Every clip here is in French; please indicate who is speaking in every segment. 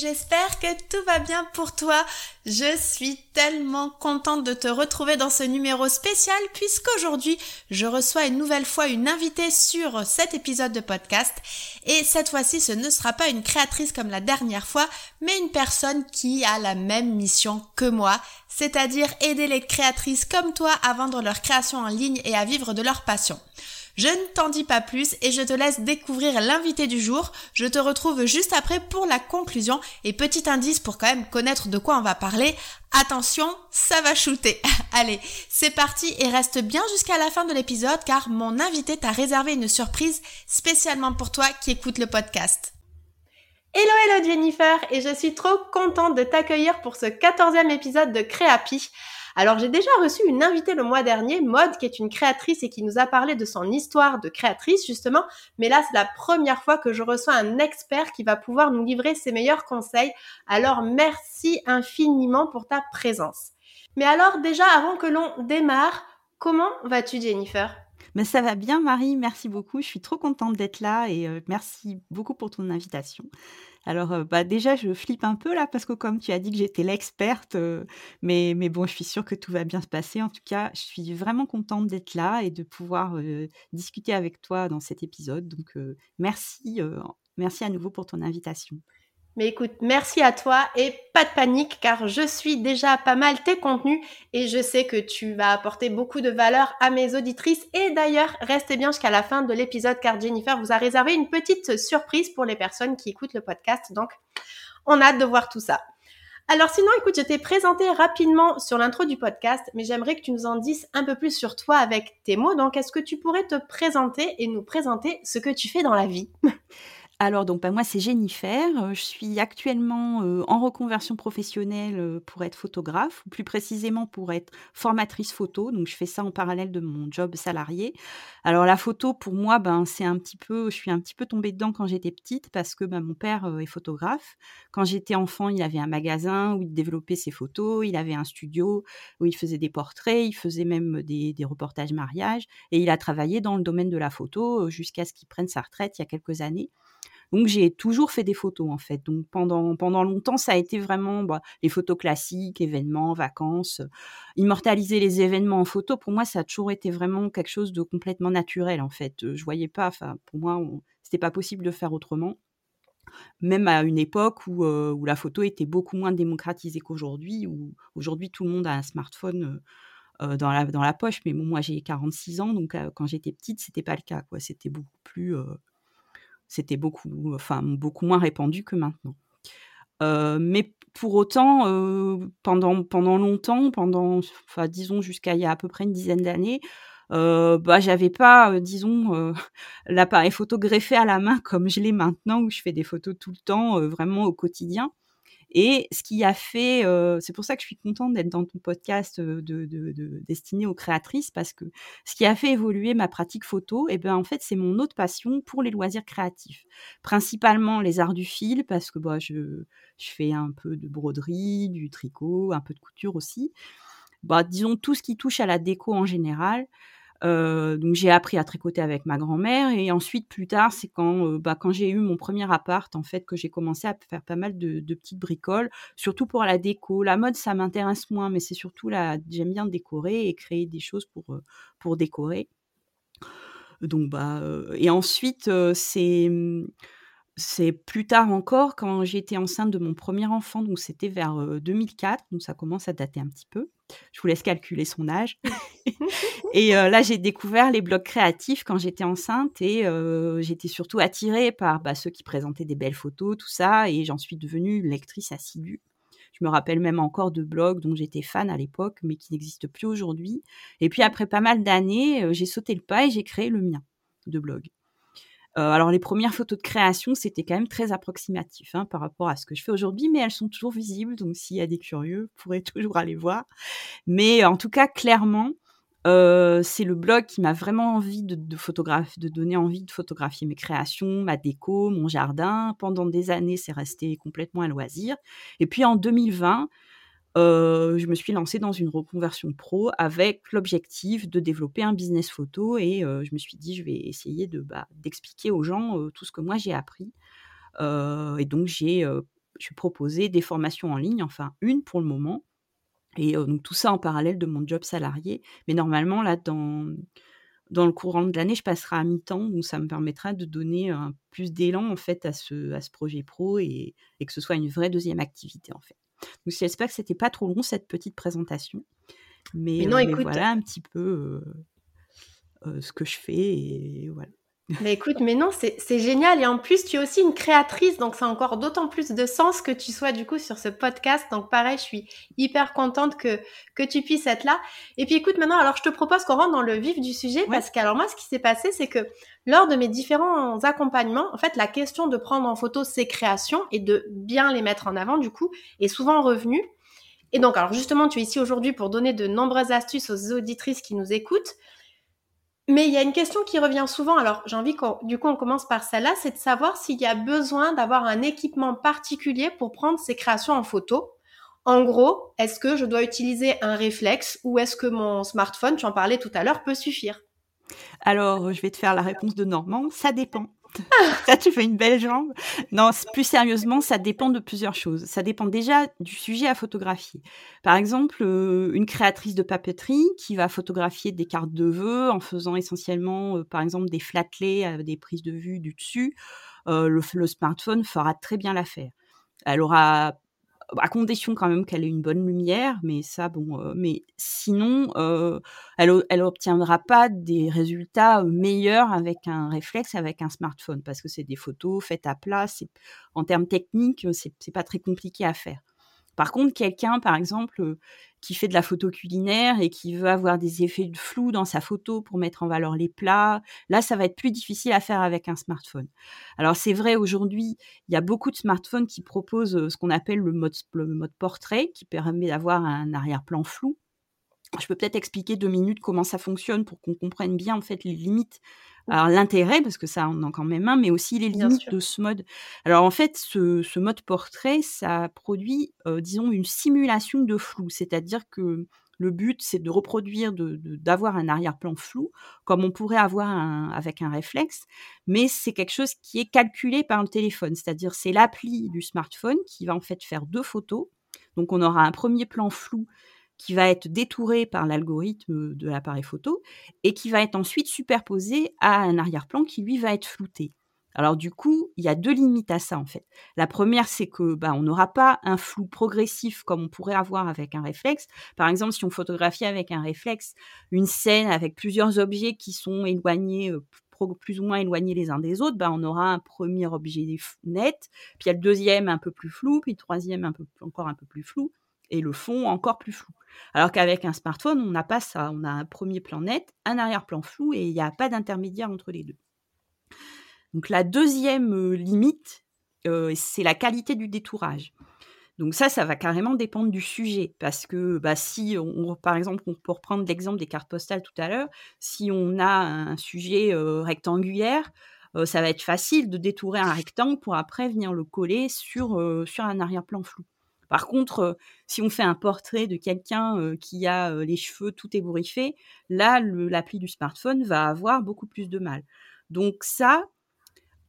Speaker 1: J'espère que tout va bien pour toi. Je suis tellement contente de te retrouver dans ce numéro spécial puisqu'aujourd'hui je reçois une nouvelle fois une invitée sur cet épisode de podcast et cette fois-ci ce ne sera pas une créatrice comme la dernière fois mais une personne qui a la même mission que moi, c'est-à-dire aider les créatrices comme toi à vendre leur création en ligne et à vivre de leur passion. Je ne t'en dis pas plus et je te laisse découvrir l'invité du jour. Je te retrouve juste après pour la conclusion et petit indice pour quand même connaître de quoi on va parler. Attention, ça va shooter. Allez, c'est parti et reste bien jusqu'à la fin de l'épisode car mon invité t'a réservé une surprise spécialement pour toi qui écoute le podcast. Hello hello Jennifer et je suis trop contente de t'accueillir pour ce quatorzième épisode de Créapi. Alors j'ai déjà reçu une invitée le mois dernier, Maud, qui est une créatrice et qui nous a parlé de son histoire de créatrice justement. Mais là, c'est la première fois que je reçois un expert qui va pouvoir nous livrer ses meilleurs conseils. Alors merci infiniment pour ta présence. Mais alors déjà, avant que l'on démarre, comment vas-tu Jennifer?
Speaker 2: Mais ça va bien, Marie. Merci beaucoup. Je suis trop contente d'être là et euh, merci beaucoup pour ton invitation. Alors, euh, bah, déjà, je flippe un peu là parce que comme tu as dit que j'étais l'experte, euh, mais, mais bon, je suis sûre que tout va bien se passer. En tout cas, je suis vraiment contente d'être là et de pouvoir discuter avec toi dans cet épisode. Donc, merci, merci à nouveau pour ton invitation.
Speaker 1: Mais écoute, merci à toi et pas de panique car je suis déjà pas mal tes contenus et je sais que tu vas apporter beaucoup de valeur à mes auditrices. Et d'ailleurs, restez bien jusqu'à la fin de l'épisode car Jennifer vous a réservé une petite surprise pour les personnes qui écoutent le podcast. Donc, on a hâte de voir tout ça. Alors sinon, écoute, je t'ai présenté rapidement sur l'intro du podcast, mais j'aimerais que tu nous en dises un peu plus sur toi avec tes mots. Donc, est-ce que tu pourrais te présenter et nous présenter ce que tu fais dans la vie?
Speaker 2: Alors donc bah, moi c'est Jennifer, euh, je suis actuellement euh, en reconversion professionnelle euh, pour être photographe, ou plus précisément pour être formatrice photo. Donc je fais ça en parallèle de mon job salarié. Alors la photo pour moi ben c'est un petit peu, je suis un petit peu tombée dedans quand j'étais petite parce que ben, mon père est photographe. Quand j'étais enfant il avait un magasin où il développait ses photos, il avait un studio où il faisait des portraits, il faisait même des, des reportages mariage et il a travaillé dans le domaine de la photo jusqu'à ce qu'il prenne sa retraite il y a quelques années. Donc j'ai toujours fait des photos en fait. Donc pendant pendant longtemps, ça a été vraiment bah, les photos classiques, événements, vacances. Immortaliser les événements en photo, pour moi, ça a toujours été vraiment quelque chose de complètement naturel en fait. Je voyais pas, enfin pour moi, c'était pas possible de faire autrement. Même à une époque où, euh, où la photo était beaucoup moins démocratisée qu'aujourd'hui, où aujourd'hui tout le monde a un smartphone. Euh, dans, la, dans la poche, mais moi j'ai 46 ans, donc euh, quand j'étais petite, c'était pas le cas. C'était beaucoup plus, c'était beaucoup, enfin, beaucoup moins répandu que maintenant. Euh, mais pour autant, euh, pendant, pendant longtemps, pendant, disons jusqu'à il y a à peu près une dizaine d'années, euh, bah, j'avais pas, disons, l'appareil photo greffé à la main comme je l'ai maintenant, où je fais des photos tout le temps, vraiment au quotidien. Et ce qui a fait, c'est pour ça que je suis contente d'être dans ton podcast de, destiné aux créatrices, parce que ce qui a fait évoluer ma pratique photo, et eh ben en fait c'est mon autre passion pour les loisirs créatifs, principalement les arts du fil, parce que bah, je, je fais un peu de broderie, du tricot, un peu de couture aussi. Bah, disons tout ce qui touche à la déco en général. Euh, donc j'ai appris à tricoter avec ma grand-mère et ensuite plus tard c'est quand euh, bah, quand j'ai eu mon premier appart en fait que j'ai commencé à faire pas mal de, petites bricoles surtout pour la déco. La mode ça m'intéresse moins mais c'est surtout là j'aime bien décorer et créer des choses pour euh, pour décorer. Donc bah et ensuite c'est c'est plus tard encore quand j'étais enceinte de mon premier enfant, donc c'était vers 2004, donc ça commence à dater un petit peu. Je vous laisse calculer son âge. et là, j'ai découvert les blogs créatifs quand j'étais enceinte et j'étais surtout attirée par bah, ceux qui présentaient des belles photos, tout ça, et j'en suis devenue une lectrice assidue. Je me rappelle même encore de blogs dont j'étais fan à l'époque, mais qui n'existent plus aujourd'hui. Et puis après pas mal d'années, j'ai sauté le pas et j'ai créé le mien de blog. Euh, alors les premières photos de création, c'était quand même très approximatif hein, par rapport à ce que je fais aujourd'hui, mais elles sont toujours visibles, donc s'il y a des curieux, vous pourrez toujours aller voir. Mais en tout cas, clairement, euh, c'est le blog qui m'a vraiment envie de, de, de donner envie de photographier mes créations, ma déco, mon jardin. Pendant des années, c'est resté complètement un loisir. Et puis en 2020, euh, je me suis lancée dans une reconversion pro avec l'objectif de développer un business photo et euh, je me suis dit je vais essayer de bah, d'expliquer aux gens euh, tout ce que moi j'ai appris. Et donc j'ai proposé des formations en ligne enfin une pour le moment. Et donc tout ça en parallèle de mon job salarié. Mais normalement là dans dans le courant de l'année, je passerai à mi-temps, donc ça me permettra de donner un plus d'élan en fait à ce, à ce projet pro et, et que ce soit une vraie deuxième activité en fait. Donc j'espère que c'était pas trop long cette petite présentation. Mais, non, écoute, voilà un petit peu ce que je fais et voilà.
Speaker 1: Mais écoute, mais non, c'est génial. Et en plus, tu es aussi une créatrice, donc ça a encore d'autant plus de sens que tu sois du coup sur ce podcast. Donc pareil, je suis hyper contente que, que tu puisses être là. Et puis écoute, maintenant, alors je te propose qu'on rentre dans le vif du sujet, parce que alors moi, ce qui s'est passé, c'est que lors de mes différents accompagnements, en fait, la question de prendre en photo ces créations et de bien les mettre en avant, du coup, est souvent revenue. Et donc, alors justement, tu es ici aujourd'hui pour donner de nombreuses astuces aux auditrices qui nous écoutent. Mais il y a une question qui revient souvent, alors j'ai envie qu'on, du coup on commence par celle-là, c'est de savoir s'il y a besoin d'avoir un équipement particulier pour prendre ces créations en photo. En gros, est-ce que je dois utiliser un réflexe ou est-ce que mon smartphone, tu en parlais tout à l'heure, peut suffire?
Speaker 2: Alors, je vais te faire la réponse de Normand, ça dépend. ça, tu fais une belle jambe. Non, plus sérieusement, ça dépend de plusieurs choses. Ça dépend déjà du sujet à photographier. Par exemple, euh, une créatrice de papeterie qui va photographier des cartes de vœux en faisant essentiellement, euh, par exemple, des flatlets avec des prises de vue du dessus. Euh, le, smartphone fera très bien l'affaire. Elle aura à condition quand même qu'elle ait une bonne lumière, mais ça, bon, euh, mais sinon, euh, elle, elle obtiendra pas des résultats meilleurs avec un réflexe, avec un smartphone, parce que c'est des photos faites à plat. En termes techniques, c'est pas très compliqué à faire. Par contre, quelqu'un, par exemple, qui fait de la photo culinaire et qui veut avoir des effets de flou dans sa photo pour mettre en valeur les plats, là, ça va être plus difficile à faire avec un smartphone. Alors, c'est vrai, aujourd'hui, il y a beaucoup de smartphones qui proposent ce qu'on appelle le mode, le mode portrait, qui permet d'avoir un arrière-plan flou. Je peux peut-être expliquer deux minutes comment ça fonctionne pour qu'on comprenne bien en fait les limites alors l'intérêt, parce que ça on en quand même un, mais aussi les limites de ce mode. Alors en fait, ce, mode portrait, ça produit, euh, disons, une simulation de flou, c'est-à-dire que le but, c'est de reproduire, d'avoir de, un arrière-plan flou, comme on pourrait avoir avec un réflexe, mais c'est quelque chose qui est calculé par le téléphone, c'est-à-dire c'est l'appli du smartphone qui va en fait faire deux photos. Donc on aura un premier plan flou qui va être détouré par l'algorithme de l'appareil photo et qui va être ensuite superposé à un arrière-plan qui lui va être flouté. Alors du coup, il y a deux limites à ça en fait. La première, c'est que bah, on n'aura pas un flou progressif comme on pourrait avoir avec un réflexe. Par exemple, si on photographie avec un réflexe une scène avec plusieurs objets qui sont éloignés, euh, plus ou moins éloignés les uns des autres, bah, on aura un premier objet net, puis il y a le deuxième un peu plus flou, puis le troisième un peu, encore un peu plus flou, et le fond encore plus flou. Alors qu'avec un smartphone, on n'a pas ça. On a un premier plan net, un arrière-plan flou et il n'y a pas d'intermédiaire entre les deux. Donc la deuxième euh, limite, euh, c'est la qualité du détourage. Donc ça, ça va carrément dépendre du sujet, parce que bah, si, on, par exemple, on peut reprendre l'exemple des cartes postales tout à l'heure, si on a un sujet euh, rectangulaire, ça va être facile de détourer un rectangle pour après venir le coller sur, sur un arrière-plan flou. Par contre, euh, si on fait un portrait de quelqu'un euh, qui a euh, les cheveux tout ébouriffés, là, l'appli du smartphone va avoir beaucoup plus de mal. Donc ça,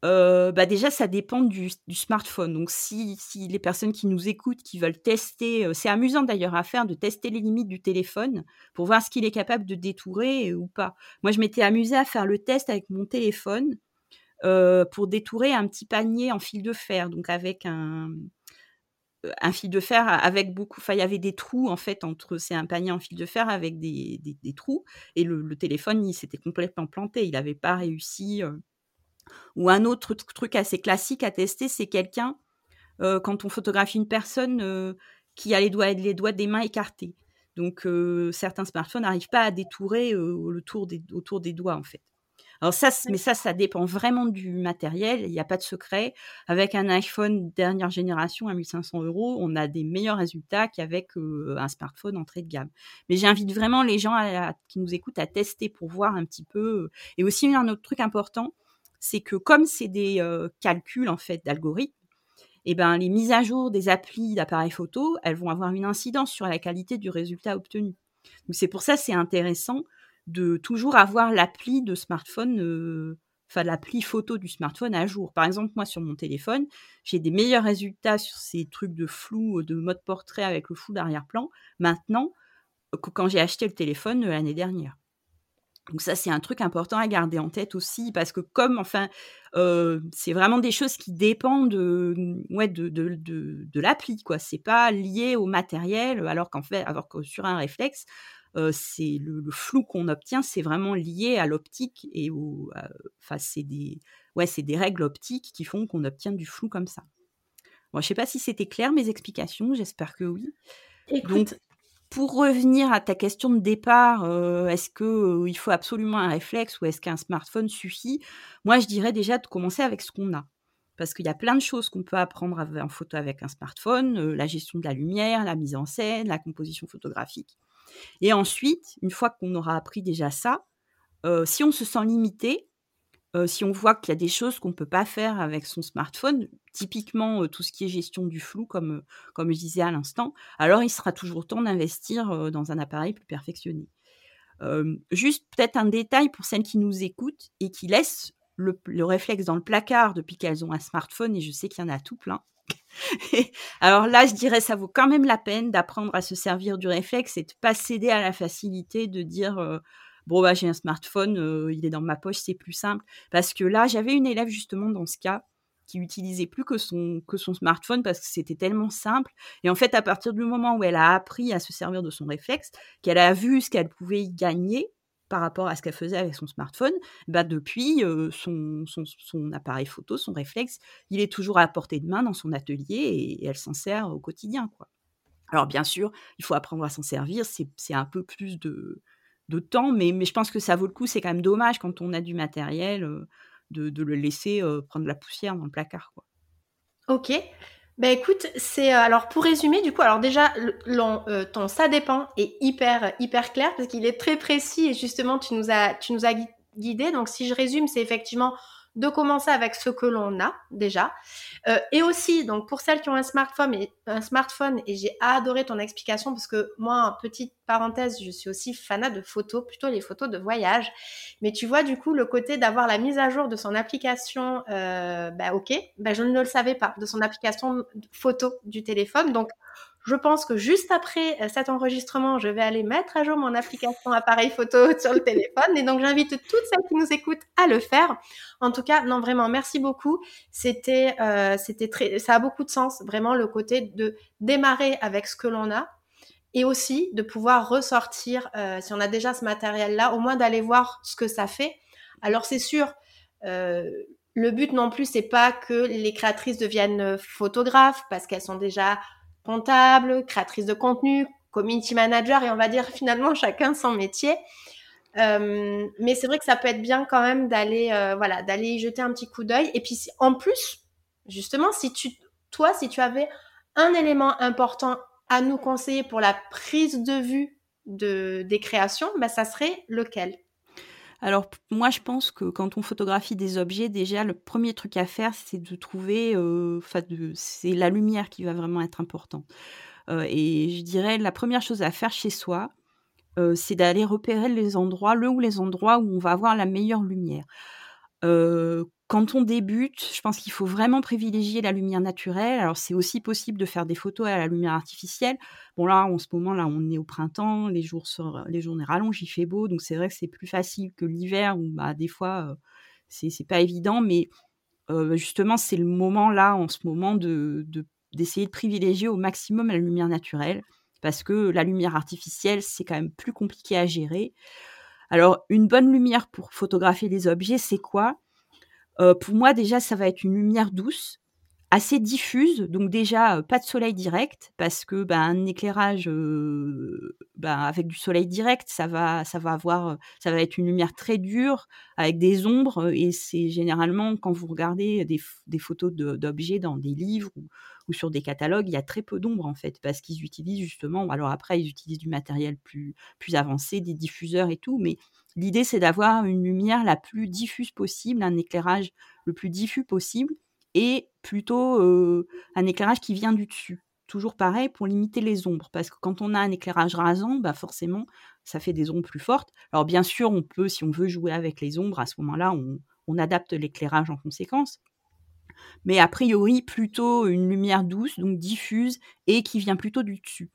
Speaker 2: bah déjà, ça dépend du, smartphone. Donc, si, les personnes qui nous écoutent, qui veulent tester, c'est amusant d'ailleurs à faire de tester les limites du téléphone pour voir ce qu'il est capable de détourer ou pas. Moi, je m'étais amusée à faire le test avec mon téléphone pour détourer un petit panier en fil de fer, donc avec un, un fil de fer avec beaucoup. Enfin, il y avait des trous en fait entre. C'est un panier en fil de fer avec des, trous et le, téléphone, il s'était complètement planté. Il n'avait pas réussi. Ou un autre truc assez classique à tester, c'est quelqu'un quand on photographie une personne qui a les doigts, les doigts des mains écartés. Donc certains smartphones n'arrivent pas à détourer le tour des, autour des doigts en fait. Alors ça, mais ça, ça dépend vraiment du matériel. Il n'y a pas de secret. Avec un iPhone dernière génération à 1500 euros, on a des meilleurs résultats qu'avec un smartphone entrée de gamme. Mais j'invite vraiment les gens qui nous écoutent à tester pour voir un petit peu. Et aussi un autre truc important, c'est que comme c'est des calculs en fait d'algorithmes, eh ben, les mises à jour des applis d'appareils photo, elles vont avoir une incidence sur la qualité du résultat obtenu. Donc c'est pour ça c'est intéressant de toujours avoir l'appli de smartphone, euh, enfin l'appli photo du smartphone à jour. Par exemple, moi sur mon téléphone, j'ai des meilleurs résultats sur ces trucs de flou, de mode portrait avec le flou d'arrière-plan, maintenant que quand j'ai acheté le téléphone euh, l'année dernière. Donc ça, c'est un truc important à garder en tête aussi, parce que comme, enfin, euh, c'est vraiment des choses qui dépendent de, ouais, de, de, de, l'appli, quoi. C'est pas lié au matériel, alors qu'en fait, alors que sur un réflexe, c'est le, flou qu'on obtient, c'est vraiment lié à l'optique et au, enfin, c'est des, ouais, c'est des règles optiques qui font qu'on obtient du flou comme ça. Bon, je sais pas si c'était clair mes explications, j'espère que oui. Donc, pour revenir à ta question de départ, est-ce que il faut absolument un réflexe ou est-ce qu'un smartphone suffit? Moi, je dirais déjà de commencer avec ce qu'on a parce qu'il y a plein de choses qu'on peut apprendre en photo avec un smartphone, la gestion de la lumière, la mise en scène, la composition photographique. Et ensuite, une fois qu'on aura appris déjà ça, euh, si on se sent limité, euh, si on voit qu'il y a des choses qu'on ne peut pas faire avec son smartphone, typiquement euh, tout ce qui est gestion du flou, comme, comme je disais à l'instant, alors il sera toujours temps d'investir dans un appareil plus perfectionné. juste peut-être un détail pour celles qui nous écoutent et qui laissent le, le réflexe dans le placard depuis qu'elles ont un smartphone, et je sais qu'il y en a tout plein. Alors là, je dirais, ça vaut quand même la peine d'apprendre à se servir du réflexe et de pas céder à la facilité de dire, euh, bon, bah, j'ai un smartphone, euh, il est dans ma poche, c'est plus simple. Parce que là, j'avais une élève justement dans ce cas qui utilisait plus que son, que son smartphone parce que c'était tellement simple. Et en fait, à partir du moment où elle a appris à se servir de son réflexe, qu'elle a vu ce qu'elle pouvait y gagner, par rapport à ce qu'elle faisait avec son smartphone, bah depuis, son, appareil photo, son réflexe, il est toujours à portée de main dans son atelier et, elle s'en sert au quotidien. Alors bien sûr, il faut apprendre à s'en servir, c'est un peu plus de, temps, mais, je pense que ça vaut le coup. C'est quand même dommage quand on a du matériel de, le laisser prendre la poussière dans le placard.
Speaker 1: Ok. Bah écoute, c'est euh, alors pour résumer du coup, alors déjà euh, ton ça dépend est hyper hyper clair parce qu'il est très précis et justement tu nous as tu nous as guidé. Donc si je résume, c'est effectivement de commencer avec ce que l'on a déjà. Euh, et aussi, donc pour celles qui ont un smartphone et un smartphone, et j'ai adoré ton explication parce que moi, petite parenthèse, je suis aussi fanat de photos, plutôt les photos de voyage. Mais tu vois, du coup, le côté d'avoir la mise à jour de son application, euh, bah ok, bah, je ne le savais pas, de son application photo du téléphone. Donc je pense que juste après euh, cet enregistrement, je vais aller mettre à jour mon application appareil photo sur le téléphone. Et donc, j'invite toutes celles qui nous écoutent à le faire. En tout cas, non, vraiment, merci beaucoup. C'était, euh, c'était très, ça a beaucoup de sens, vraiment, le côté de démarrer avec ce que l'on a et aussi de pouvoir ressortir, euh, si on a déjà ce matériel-là, au moins d'aller voir ce que ça fait. Alors, c'est sûr, le but non plus, c'est pas que les créatrices deviennent photographes parce qu'elles sont déjà comptable, créatrice de contenu, community manager, et on va dire finalement chacun son métier. Euh, mais c'est vrai que ça peut être bien quand même d'aller euh, voilà d'aller y jeter un petit coup d'œil. Et puis en plus, justement, si tu toi, si tu avais un élément important à nous conseiller pour la prise de vue de, des créations, bah, ça serait lequel?
Speaker 2: Alors moi je pense que quand on photographie des objets, déjà le premier truc à faire c'est de trouver, euh, enfin c'est la lumière qui va vraiment être importante. Euh, et je dirais la première chose à faire chez soi, euh, c'est d'aller repérer les endroits, le ou les endroits où on va avoir la meilleure lumière. Quand on débute, je pense qu'il faut vraiment privilégier la lumière naturelle. Alors, c'est aussi possible de faire des photos à la lumière artificielle. Bon, là, en ce moment, là, on est au printemps, les, jours les journées rallongent, il fait beau, donc c'est vrai que c'est plus facile que l'hiver où, bah, des fois, c'est pas évident, mais justement, c'est le moment là, en ce moment, de d'essayer de, privilégier au maximum la lumière naturelle, parce que la lumière artificielle, c'est quand même plus compliqué à gérer. Alors, une bonne lumière pour photographier des objets, c'est quoi? Pour moi, déjà, ça va être une lumière douce, assez diffuse, donc déjà pas de soleil direct parce que ben, un éclairage ben, avec du soleil direct, ça va, ça va avoir, ça va être une lumière très dure avec des ombres et c'est généralement quand vous regardez des, des photos d'objets dans des livres ou, sur des catalogues, il y a très peu d'ombres en fait parce qu'ils utilisent justement, alors après ils utilisent du matériel plus plus avancé, des diffuseurs et tout, mais l'idée c'est d'avoir une lumière la plus diffuse possible, un éclairage le plus diffus possible et plutôt un éclairage qui vient du dessus. Toujours pareil pour limiter les ombres, parce que quand on a un éclairage rasant, bah forcément, ça fait des ombres plus fortes. Alors bien sûr, on peut, si on veut jouer avec les ombres, à ce moment-là, on adapte l'éclairage en conséquence mais a priori plutôt une lumière douce, donc diffuse, et qui vient plutôt du dessus.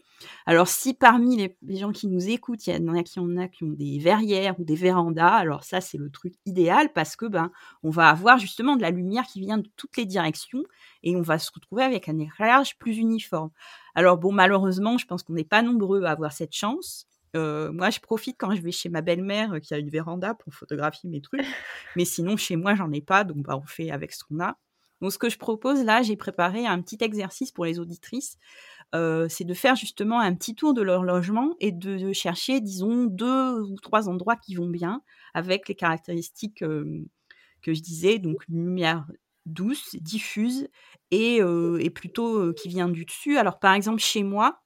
Speaker 2: Alors si parmi les, gens qui nous écoutent, il y en a qui en a qui ont des verrières ou des vérandas, alors ça c'est le truc idéal parce que ben on va avoir justement de la lumière qui vient de toutes les directions et on va se retrouver avec un éclairage plus uniforme. Alors bon malheureusement, je pense qu'on n'est pas nombreux à avoir cette chance. Euh, moi, je profite quand je vais chez ma belle-mère euh, qui a une véranda pour photographier mes trucs. Mais sinon, chez moi, j'en ai pas, donc bah, on fait avec ce qu'on a. Donc, ce que je propose là, j'ai préparé un petit exercice pour les auditrices. Euh, c'est de faire justement un petit tour de leur logement et de, chercher, disons, deux ou trois endroits qui vont bien avec les caractéristiques euh, que je disais, donc lumière douce, diffuse et, euh, et plutôt qui vient du dessus. Alors, par exemple, chez moi,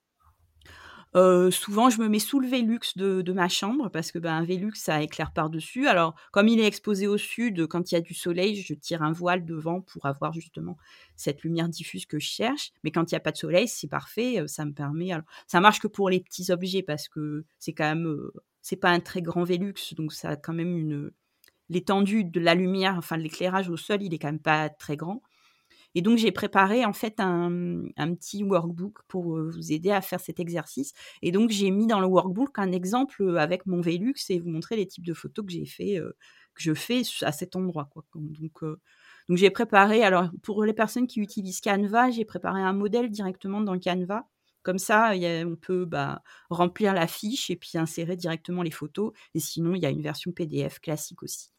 Speaker 2: souvent, je me mets sous le Velux de, ma chambre parce que ben, un Velux, ça éclaire par-dessus. Alors, comme il est exposé au sud, quand il y a du soleil, je tire un voile devant pour avoir justement cette lumière diffuse que je cherche. Mais quand il n'y a pas de soleil, c'est parfait. Ça me permet. Ça marche que pour les petits objets parce que c'est quand même. c'est pas un très grand Velux, donc ça a quand même une. L'étendue de la lumière, enfin de l'éclairage au sol, il est quand même pas très grand. Et donc, j'ai préparé en fait un, petit workbook pour euh, vous aider à faire cet exercice. Et donc, j'ai mis dans le workbook un exemple euh, avec mon Velux et vous montrer les types de photos que j'ai fait, euh, que je fais à cet endroit. Quoi. Donc, donc j'ai préparé, alors pour les personnes qui utilisent Canva, j'ai préparé un modèle directement dans Canva. Comme ça, on peut bah, remplir la fiche et puis insérer directement les photos. Et sinon, il y a une version PDF classique aussi.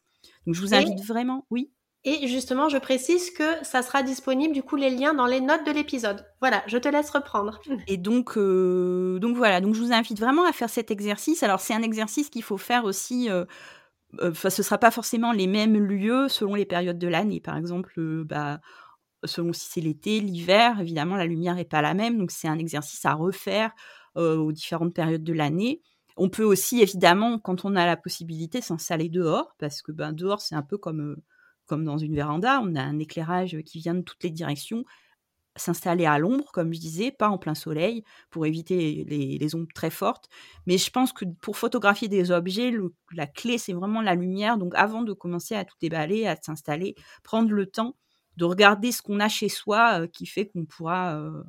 Speaker 2: Donc je vous invite vraiment, oui?
Speaker 1: Et justement, je précise que ça sera disponible du coup les liens dans les notes de l'épisode. Voilà, je te laisse reprendre.
Speaker 2: Et donc, euh, donc voilà, donc je vous invite vraiment à faire cet exercice. Alors c'est un exercice qu'il faut faire aussi. Euh, euh, ce sera pas forcément les mêmes lieux selon les périodes de l'année. Par exemple, bah, selon si c'est l'été, l'hiver, évidemment la lumière est pas la même. Donc c'est un exercice à refaire aux différentes périodes de l'année. On peut aussi évidemment, quand on a la possibilité, s'installer dehors parce que ben dehors c'est un peu comme comme dans une véranda, on a un éclairage qui vient de toutes les directions, s'installer à l'ombre, comme je disais, pas en plein soleil, pour éviter les, ombres très fortes. Mais je pense que pour photographier des objets, la clé, c'est vraiment la lumière. Donc avant de commencer à tout déballer, à s'installer, prendre le temps de regarder ce qu'on a chez soi qui fait qu'on pourra, euh,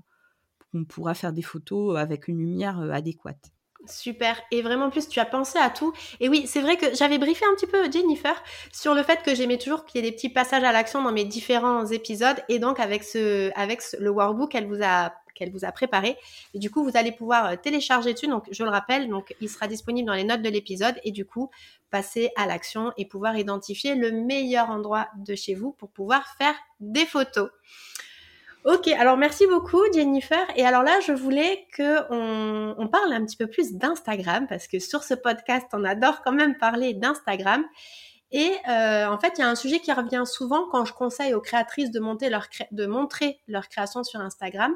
Speaker 2: pourra faire des photos avec une lumière adéquate.
Speaker 1: Super. Et vraiment, plus, tu as pensé à tout. Et oui, c'est vrai que j'avais briefé un petit peu Jennifer sur le fait que j'aimais toujours qu'il y ait des petits passages à l'action dans mes différents épisodes. Et donc, avec ce, avec le workbook qu'elle vous a qu'elle vous a préparé. Et du coup, vous allez pouvoir euh, télécharger dessus. Donc, je le rappelle, donc, il sera disponible dans les notes de l'épisode. Et du coup, passer à l'action et pouvoir identifier le meilleur endroit de chez vous pour pouvoir faire des photos. Ok, alors merci beaucoup Jennifer. Et alors là, je voulais que on, parle un petit peu plus d'Instagram parce que sur ce podcast, on adore quand même parler d'Instagram. Et euh, en fait, il y a un sujet qui revient souvent quand je conseille aux créatrices de, monter leur de montrer leur création sur Instagram.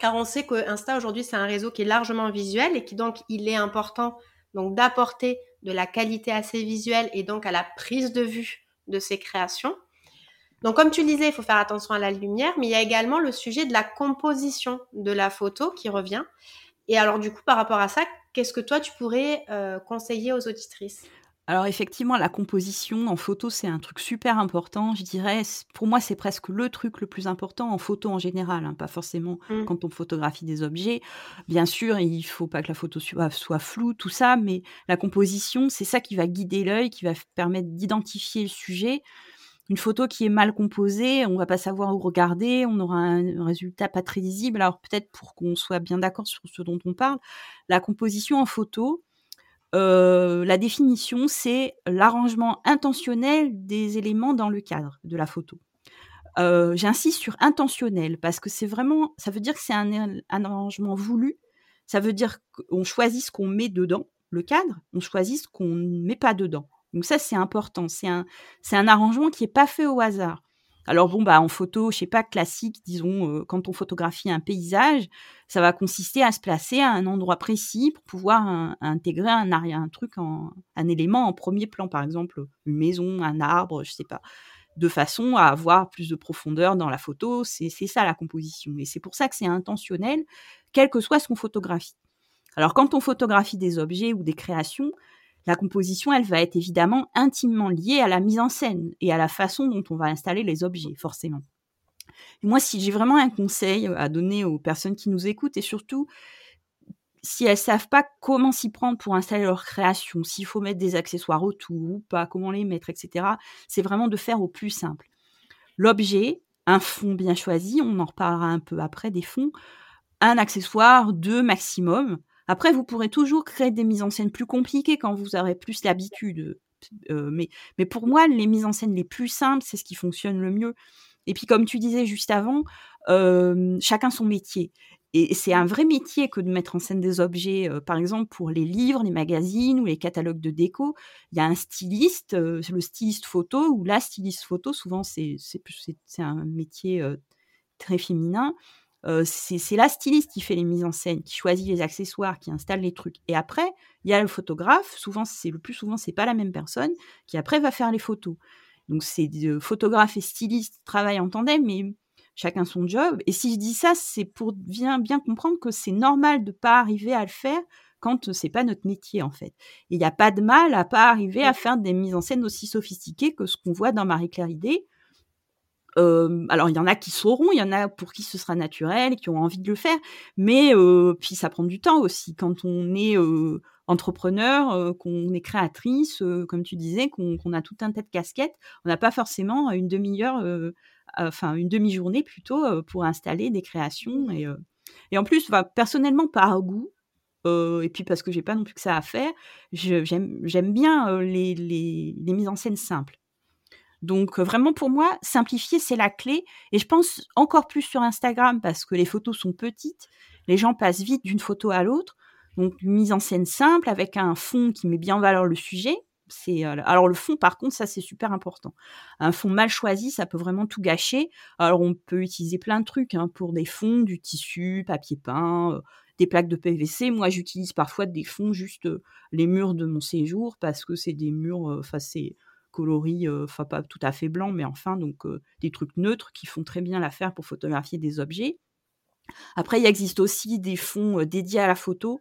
Speaker 1: Car on sait que Insta aujourd'hui, c'est un réseau qui est largement visuel et qui donc il est important donc d'apporter de la qualité à ses visuels et donc à la prise de vue de ses créations. Donc, comme tu le disais, il faut faire attention à la lumière, mais il y a également le sujet de la composition de la photo qui revient. Et alors, du coup, par rapport à ça, qu'est-ce que toi, tu pourrais euh, conseiller aux auditrices?
Speaker 2: Alors effectivement, la composition en photo, c'est un truc super important. Je dirais, pour moi, c'est presque le truc le plus important en photo en général, hein, pas forcément mmh. quand on photographie des objets. Bien sûr, il faut pas que la photo soit, soit floue, tout ça, mais la composition, c'est ça qui va guider l'œil, qui va permettre d'identifier le sujet. Une photo qui est mal composée, on va pas savoir où regarder, on aura un résultat pas très lisible. Alors peut-être pour qu'on soit bien d'accord sur ce dont on parle, la composition en photo, euh, la définition, c'est l'arrangement intentionnel des éléments dans le cadre de la photo. Euh, j'insiste sur intentionnel parce que c'est vraiment, ça veut dire que c'est un, arrangement voulu. Ça veut dire qu'on choisit ce qu'on met dedans, le cadre, on choisit ce qu'on ne met pas dedans. Donc ça, c'est important. C'est un, arrangement qui n'est pas fait au hasard. Alors bon, bah en photo, je sais pas, classique, disons, euh, quand on photographie un paysage, ça va consister à se placer à un endroit précis pour pouvoir intégrer un, un truc, un élément en premier plan, par exemple une maison, un arbre, je sais pas, de façon à avoir plus de profondeur dans la photo. C'est ça la composition. Et c'est pour ça que c'est intentionnel, quel que soit ce qu'on photographie. Alors quand on photographie des objets ou des créations, la composition, elle va être évidemment intimement liée à la mise en scène et à la façon dont on va installer les objets, forcément. moi, si j'ai vraiment un conseil à donner aux personnes qui nous écoutent, et surtout si elles savent pas comment s'y prendre pour installer leur création, s'il faut mettre des accessoires autour ou pas, comment les mettre, etc., c'est vraiment de faire au plus simple. L'objet, un fond bien choisi, on en reparlera un peu après des fonds, un accessoire, deux maximum, après, vous pourrez toujours créer des mises en scène plus compliquées quand vous aurez plus l'habitude. Euh, mais, mais pour moi, les mises en scène les plus simples, c'est ce qui fonctionne le mieux. Et puis, comme tu disais juste avant, euh, chacun son métier. Et c'est un vrai métier que de mettre en scène des objets. Euh, par exemple, pour les livres, les magazines ou les catalogues de déco, il y a un styliste, le styliste photo ou la styliste photo. Souvent, c'est un métier très féminin c'est la styliste qui fait les mises en scène, qui choisit les accessoires, qui installe les trucs. Et après, il y a le photographe. Souvent, c'est le plus souvent, c'est pas la même personne qui après va faire les photos. Donc, c'est photographe et styliste travaillent en tandem, mais chacun son job. Et si je dis ça, c'est pour bien, bien comprendre que c'est normal de pas arriver à le faire quand c'est pas notre métier en fait. Il n'y a pas de mal à pas arriver à faire des mises en scène aussi sophistiquées que ce qu'on voit dans Marie-Claire Idée, alors il y en a qui sauront, il y en a pour qui ce sera naturel, qui ont envie de le faire, mais puis ça prend du temps aussi. Quand on est entrepreneur, qu'on est créatrice, comme tu disais, qu'on a tout un tas de casquettes, on n'a pas forcément une demi-heure, enfin une demi-journée plutôt pour installer des créations et, en plus, personnellement par goût, et puis parce que j'ai pas non plus que ça à faire, j'aime bien les mises en scène simples. Donc vraiment pour moi, simplifier, c'est la clé. Et je pense encore plus sur Instagram parce que les photos sont petites, les gens passent vite d'une photo à l'autre. Donc une mise en scène simple avec un fond qui met bien en valeur le sujet. C'est euh, alors le fond par contre ça c'est super important. Un fond mal choisi ça peut vraiment tout gâcher. Alors on peut utiliser plein de trucs hein, pour des fonds, du tissu, papier peint, euh, des plaques de PVC. Moi j'utilise parfois des fonds juste euh, les murs de mon séjour parce que c'est des murs, enfin c'est coloris, enfin pas tout à fait blanc, mais enfin donc des trucs neutres qui font très bien l'affaire pour photographier des objets. Après, il existe aussi des fonds dédiés à la photo.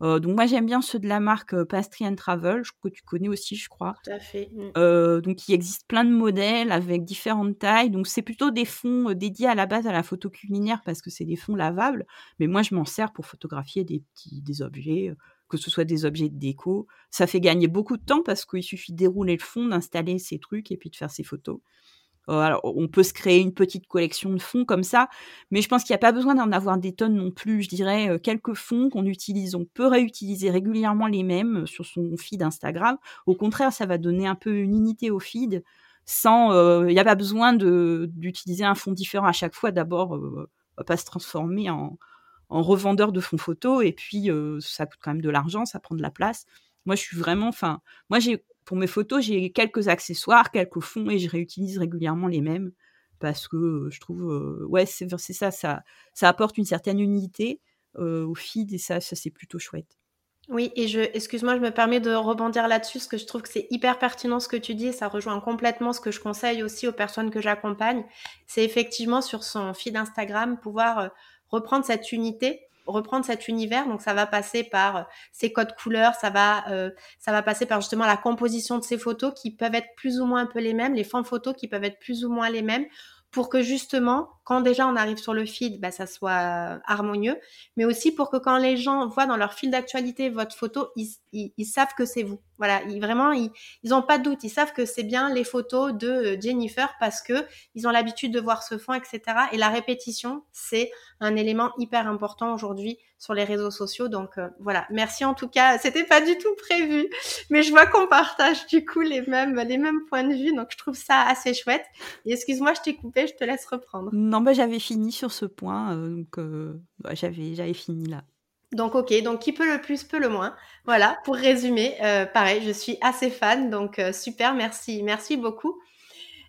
Speaker 2: donc moi j'aime bien ceux de la marque Pastry and Travel, que tu connais aussi, je crois.
Speaker 1: Tout à fait. Mmh.
Speaker 2: donc il existe plein de modèles avec différentes tailles. Donc c'est plutôt des fonds dédiés à la base à la photo culinaire parce que c'est des fonds lavables. Mais moi je m'en sers pour photographier des petits des objets que ce soit des objets de déco. Ça fait gagner beaucoup de temps parce qu'il suffit de dérouler le fond, d'installer ces trucs et puis de faire ses photos. Euh, alors, on peut se créer une petite collection de fonds comme ça, mais je pense qu'il n'y a pas besoin d'en avoir des tonnes non plus. Je dirais euh, quelques fonds qu'on utilise. On peut réutiliser régulièrement les mêmes euh, sur son feed Instagram. Au contraire, ça va donner un peu une unité au feed. Sans, il n'y a pas besoin d'utiliser un fond différent à chaque fois. D'abord, va pas se transformer en, en revendeur de fonds photos et puis ça coûte quand même de l'argent, ça prend de la place. Moi, je suis vraiment, enfin, moi j'ai pour mes photos j'ai quelques accessoires, quelques fonds et je réutilise régulièrement les mêmes parce que je trouve, ouais, c'est ça, ça, ça apporte une certaine unité au feed et ça, ça c'est plutôt chouette.
Speaker 1: Oui, et je, excuse-moi, je me permets de rebondir là-dessus, parce que je trouve que c'est hyper pertinent ce que tu dis, et ça rejoint complètement ce que je conseille aussi aux personnes que j'accompagne. C'est effectivement sur son feed Instagram pouvoir reprendre cette unité reprendre cet univers. Donc ça va passer par ces codes couleurs, ça va, ça va passer par justement la composition de ces photos qui peuvent être plus ou moins un peu les mêmes, les fonds photos qui peuvent être plus ou moins les mêmes pour que justement, quand déjà on arrive sur le feed, bah, ça soit harmonieux, mais aussi pour que quand les gens voient dans leur fil d'actualité votre photo, ils, savent que c'est vous. Voilà, ils, vraiment, ils n'ont pas de doute, ils savent que c'est bien les photos de euh, Jennifer parce que ils ont l'habitude de voir ce fond, etc. Et la répétition, c'est un élément hyper important aujourd'hui sur les réseaux sociaux. Donc euh, voilà, merci en tout cas. C'était pas du tout prévu, mais je vois qu'on partage du coup les mêmes les mêmes points de vue, donc je trouve ça assez chouette. Et excuse-moi, je t'ai coupé, je te laisse reprendre.
Speaker 2: Non, bah j'avais fini sur ce point, euh, donc euh, bah, j'avais j'avais fini là.
Speaker 1: Donc ok, donc qui peut le plus peut le moins. Voilà, pour résumer, pareil, je suis assez fan, donc super, merci, merci beaucoup.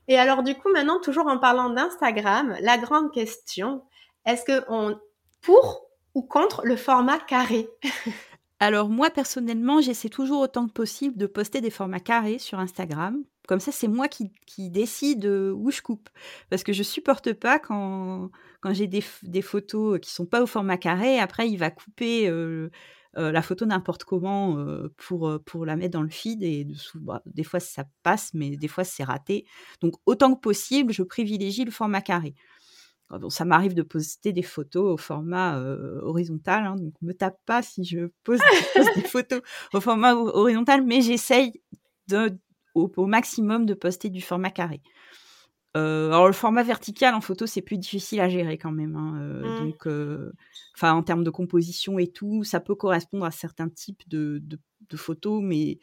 Speaker 1: Et alors du coup, maintenant, toujours en parlant d'Instagram, la grande question, est-ce que on pour ou contre le format carré?
Speaker 2: Alors moi personnellement, j'essaie toujours autant que possible de poster des formats carrés sur Instagram. Comme ça, c'est moi qui, décide où je coupe. Parce que je supporte pas quand, quand j'ai des, photos qui sont pas au format carré. Après, il va couper la photo n'importe comment pour, pour la mettre dans le feed. Et bah, des fois, ça passe, mais des fois, c'est raté. Donc, autant que possible, je privilégie le format carré ça m'arrive de poster des photos au format horizontal, hein, donc me tape pas si je pose, des photos au format horizontal, mais j'essaye au, maximum de poster du format carré. alors le format vertical en photo c'est plus difficile à gérer quand même, hein, mmh. donc enfin en termes de composition et tout, ça peut correspondre à certains types de, de photos, mais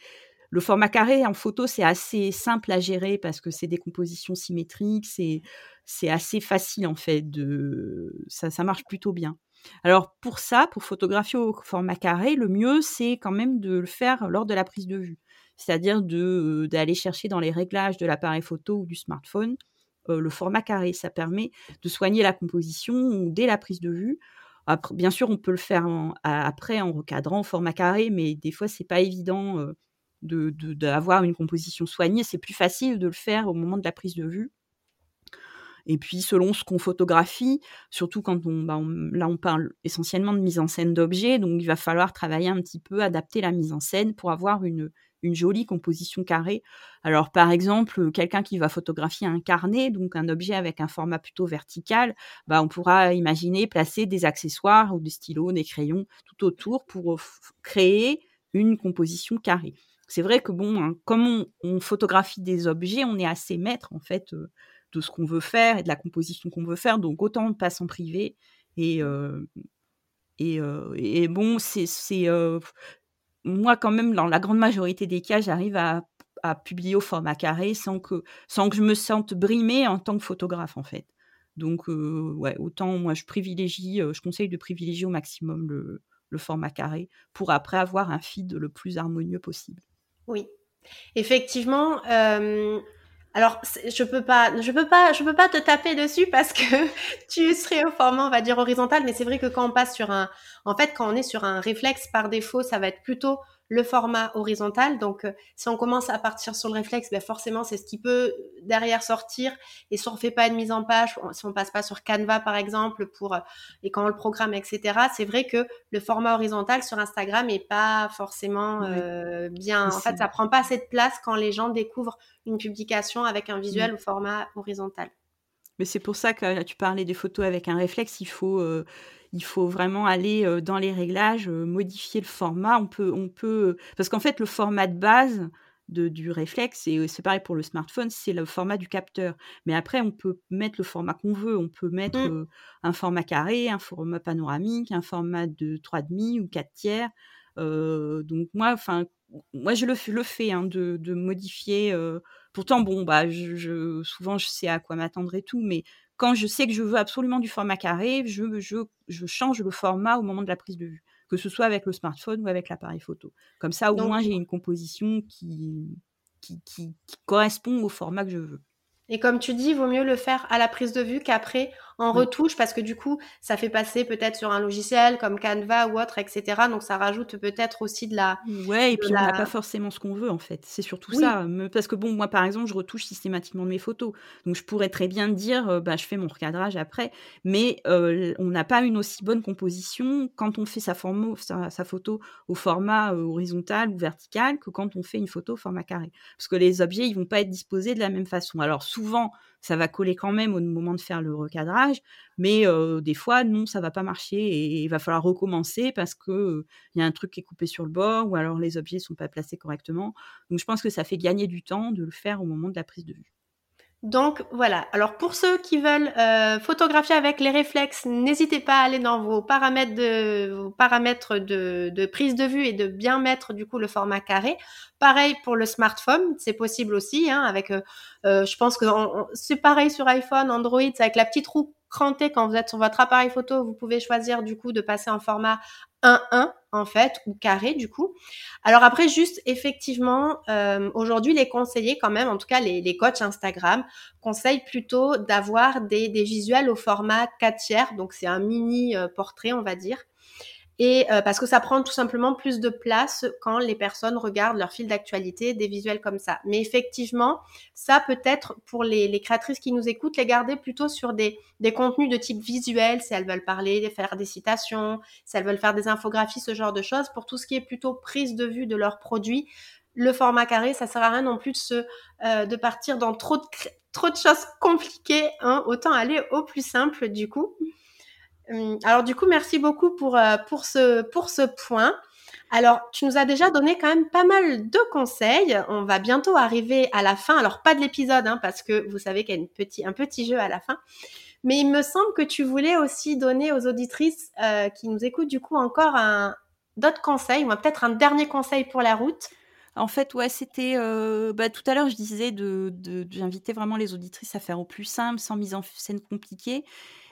Speaker 2: le format carré en photo, c'est assez simple à gérer parce que c'est des compositions symétriques, c'est, c'est assez facile en fait. De, ça, ça marche plutôt bien. Alors pour ça, pour photographier au format carré, le mieux c'est quand même de le faire lors de la prise de vue, c'est-à-dire d'aller chercher dans les réglages de l'appareil photo ou du smartphone le format carré. Ça permet de soigner la composition dès la prise de vue. Bien sûr, on peut le faire après en recadrant au format carré, mais des fois c'est pas évident. D'avoir une composition soignée, c'est plus facile de le faire au moment de la prise de vue. Et puis, selon ce qu'on photographie, surtout quand on, bah, on parle essentiellement de mise en scène d'objets, donc il va falloir travailler un petit peu, adapter la mise en scène pour avoir une, jolie composition carrée. Alors, par exemple, quelqu'un qui va photographier un carnet, donc un objet avec un format plutôt vertical, bah, on pourra imaginer placer des accessoires ou des stylos, des crayons tout autour pour créer une composition carrée c'est vrai que bon, hein, comme on, photographie des objets, on est assez maître en fait euh, de ce qu'on veut faire et de la composition qu'on veut faire, donc autant on passe en privé. Et, euh, et, euh, et, bon, c'est moi quand même dans la grande majorité des cas, j'arrive à, publier au format carré sans que sans que je me sente brimée en tant que photographe en fait. Donc ouais, autant moi je privilégie, je conseille de privilégier au maximum le, le format carré pour après avoir un feed le plus harmonieux possible.
Speaker 1: Oui, effectivement. Euh, alors, je peux pas, je peux pas, je peux pas te taper dessus parce que tu serais au format, on va dire horizontal, mais c'est vrai que quand on passe sur un, en fait, quand on est sur un réflexe par défaut, ça va être plutôt le format horizontal. Donc, euh, si on commence à partir sur le réflexe, ben forcément, c'est ce qui peut derrière sortir. Et si on ne fait pas une mise en page, si on passe pas sur Canva, par exemple, pour euh, et quand on le programme, etc., c'est vrai que le format horizontal sur Instagram est pas forcément euh, bien. En fait, ça prend pas assez de place quand les gens découvrent une publication avec un visuel au format horizontal.
Speaker 2: Mais c'est pour ça que tu parlais des photos avec un réflexe, il faut il faut vraiment aller dans les réglages, modifier le format. On peut, on peut, parce qu'en fait, le format de base de, du réflexe, et c'est pareil pour le smartphone, c'est le format du capteur. Mais après, on peut mettre le format qu'on veut. On peut mettre mmh. un format carré, un format panoramique, un format de 3,5 ou 4 tiers. donc moi, enfin, moi je le, le fais hein, de, de, modifier. pourtant, bon, bah, je, souvent je sais à quoi m'attendre et tout, mais quand je sais que je veux absolument du format carré, je, je, je, change le format au moment de la prise de vue, que ce soit avec le smartphone ou avec l'appareil photo. Comme ça, au moins, j'ai une composition qui, qui, qui, correspond au format que je veux.
Speaker 1: Et comme tu dis, il vaut mieux le faire à la prise de vue qu'après en retouche parce que du coup, ça fait passer peut-être sur un logiciel comme Canva ou autre, etc. Donc ça rajoute peut-être aussi de la.
Speaker 2: Ouais, et puis on n'a pas forcément ce qu'on veut en fait. C'est surtout ça. Parce que bon, moi par exemple, je retouche systématiquement mes photos. Donc je pourrais très bien dire, euh, bah, je fais mon recadrage après. Mais euh, on n'a pas une aussi bonne composition quand on fait sa, sa, photo au format euh, horizontal ou vertical que quand on fait une photo au format carré. Parce que les objets, ils vont pas être disposés de la même façon. Alors souvent, ça va coller quand même au moment de faire le recadrage, mais des fois, non, ça va pas marcher et il va falloir recommencer parce que il y a un truc qui est coupé sur le bord ou alors les objets sont pas placés correctement. Donc je pense que ça fait gagner du temps de le faire au moment de la prise de vue.
Speaker 1: Donc voilà. Alors pour ceux qui veulent euh, photographier avec les réflexes, n'hésitez pas à aller dans vos paramètres de paramètres de, de, prise de vue et de bien mettre du coup le format carré. Pareil pour le smartphone, c'est possible aussi. Hein, avec, euh, euh je pense que c'est pareil sur iPhone, Android, c'est avec la petite roue crantée quand vous êtes sur votre appareil photo, vous pouvez choisir du coup de passer en format 1-1 en fait, ou carré du coup. Alors après, juste effectivement, euh, aujourd'hui, les conseillers quand même, en tout cas les, les coachs Instagram, conseillent plutôt d'avoir des, des, visuels au format 4 tiers, donc c'est un mini euh, portrait, on va dire et euh, parce que ça prend tout simplement plus de place quand les personnes regardent leur fil d'actualité, des visuels comme ça. Mais effectivement, ça peut être pour les, les, créatrices qui nous écoutent, les garder plutôt sur des, des contenus de type visuel, si elles veulent parler, faire des citations, si elles veulent faire des infographies, ce genre de choses. Pour tout ce qui est plutôt prise de vue de leurs produits, le format carré, ça sert à rien non plus de, se, euh, de partir dans trop de, trop de choses compliquées. Hein. Autant aller au plus simple du coup. Hum, alors du coup, merci beaucoup pour, euh, pour, ce, point. Alors, tu nous as déjà donné quand même pas mal de conseils. On va bientôt arriver à la fin. Alors, pas de l'épisode, hein, parce que vous savez qu'il y a un petit jeu à la fin. Mais il me semble que tu voulais aussi donner aux auditrices euh, qui nous écoutent du coup encore d'autres conseils, ou peut-être un dernier conseil pour la route.
Speaker 2: En fait, ouais, c'était. Euh, bah, tout à l'heure, je disais de, vraiment les auditrices à faire au plus simple, sans mise en scène compliquée.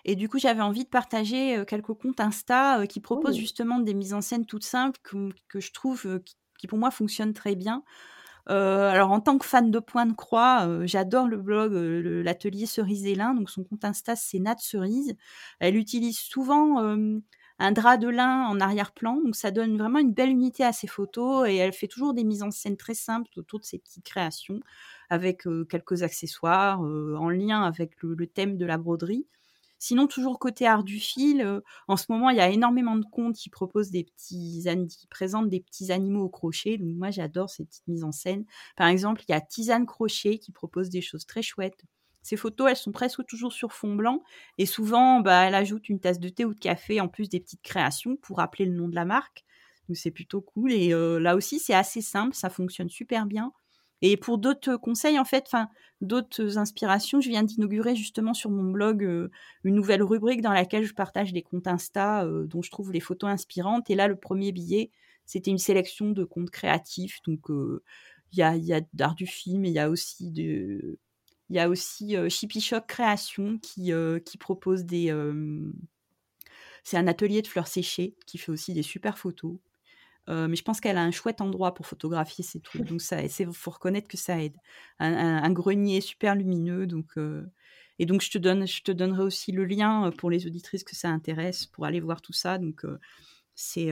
Speaker 2: Et du coup, j'avais envie de partager euh, quelques comptes Insta euh, qui proposent oh. justement des mises en scène toutes simples que, que je trouve qui, pour moi fonctionnent très bien. alors, en tant que fan de Point de Croix, j'adore le blog, l'atelier Cerise et Lin. Donc, son compte Insta, c'est Nat Cerise. Elle utilise souvent un drap de lin en arrière-plan. Donc ça donne vraiment une belle unité à ses photos et elle fait toujours des mises en scène très simples autour de ses petites créations avec euh, quelques accessoires euh, en lien avec le, thème de la broderie. Sinon, toujours côté art du fil, euh, en ce moment, il y a énormément de comptes qui proposent des petits, qui présentent des petits animaux au crochet. Donc moi, j'adore ces petites mises en scène. Par exemple, il y a Tisane Crochet qui propose des choses très chouettes ces photos, elles sont presque toujours sur fond blanc et souvent, bah, elle ajoute une tasse de thé ou de café en plus des petites créations pour rappeler le nom de la marque. C'est plutôt cool et euh, là aussi c'est assez simple, ça fonctionne super bien. Et pour d'autres conseils, en fait, enfin d'autres inspirations, je viens d'inaugurer justement sur mon blog euh, une nouvelle rubrique dans laquelle je partage des comptes Insta euh, dont je trouve les photos inspirantes. Et là, le premier billet, c'était une sélection de comptes créatifs. Donc il y a, d'art du film, et il y a aussi de il y a aussi euh, Chippy Shock Création qui, euh, qui propose des. c'est un atelier de fleurs séchées qui fait aussi des super photos. Euh, mais je pense qu'elle a un chouette endroit pour photographier ses trucs. Donc, ça, il faut reconnaître que ça aide. Un, grenier super lumineux. Donc, et donc, je te, donne, je te donnerai aussi le lien pour les auditrices que ça intéresse pour aller voir tout ça. Donc, c'est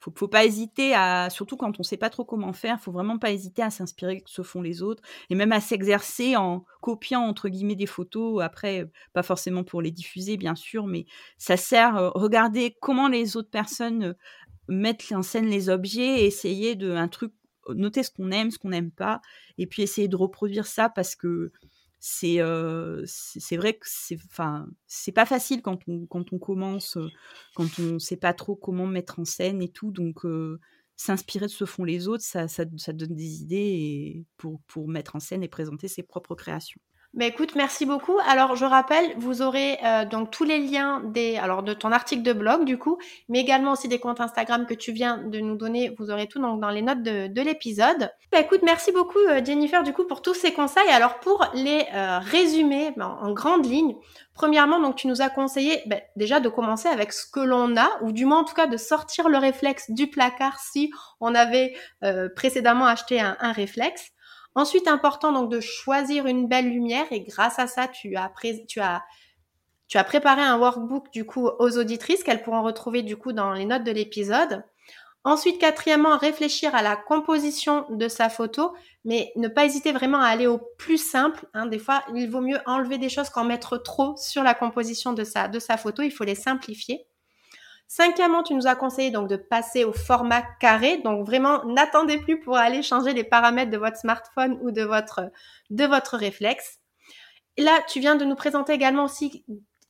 Speaker 2: faut, faut pas hésiter à, surtout quand on sait pas trop comment faire, faut vraiment pas hésiter à s'inspirer de ce que font les autres et même à s'exercer en copiant entre guillemets des photos. Après, pas forcément pour les diffuser bien sûr, mais ça sert. Euh, regardez comment les autres personnes euh, mettent en scène les objets, et essayer de un truc, noter ce qu'on aime, ce qu'on n'aime pas, et puis essayer de reproduire ça parce que c'est c'est vrai que c'est enfin c'est pas facile quand on quand on commence quand on sait pas trop comment mettre en scène et tout. Donc s'inspirer de ce font les autres ça, ça, ça donne des idées pour pour mettre en scène et présenter ses propres créations
Speaker 1: mais écoute, merci beaucoup. Alors, je rappelle, vous aurez euh, donc tous les liens des, alors de ton article de blog du coup, mais également aussi des comptes Instagram que tu viens de nous donner. Vous aurez tout donc dans les notes de, de l'épisode. Bah, écoute, merci beaucoup euh, Jennifer du coup pour tous ces conseils. Alors pour les euh, résumer ben, en grande ligne, premièrement donc tu nous as conseillé ben, déjà de commencer avec ce que l'on a, ou du moins en tout cas de sortir le réflexe du placard si on avait précédemment acheté un, un réflexe. Ensuite, important donc de choisir une belle lumière et grâce à ça, tu as, préparé un workbook du coup aux auditrices qu'elles pourront retrouver du coup dans les notes de l'épisode. Ensuite, quatrièmement, réfléchir à la composition de sa photo, mais ne pas hésiter vraiment à aller au plus simple. Hein. Des fois, il vaut mieux enlever des choses qu'en mettre trop sur la composition de sa photo. Il faut les simplifier. Cinquièmement, tu nous as conseillé donc de passer au format carré. Donc vraiment, n'attendez plus pour aller changer les paramètres de votre smartphone ou de votre, de votre réflexe. Là, tu viens de nous présenter également aussi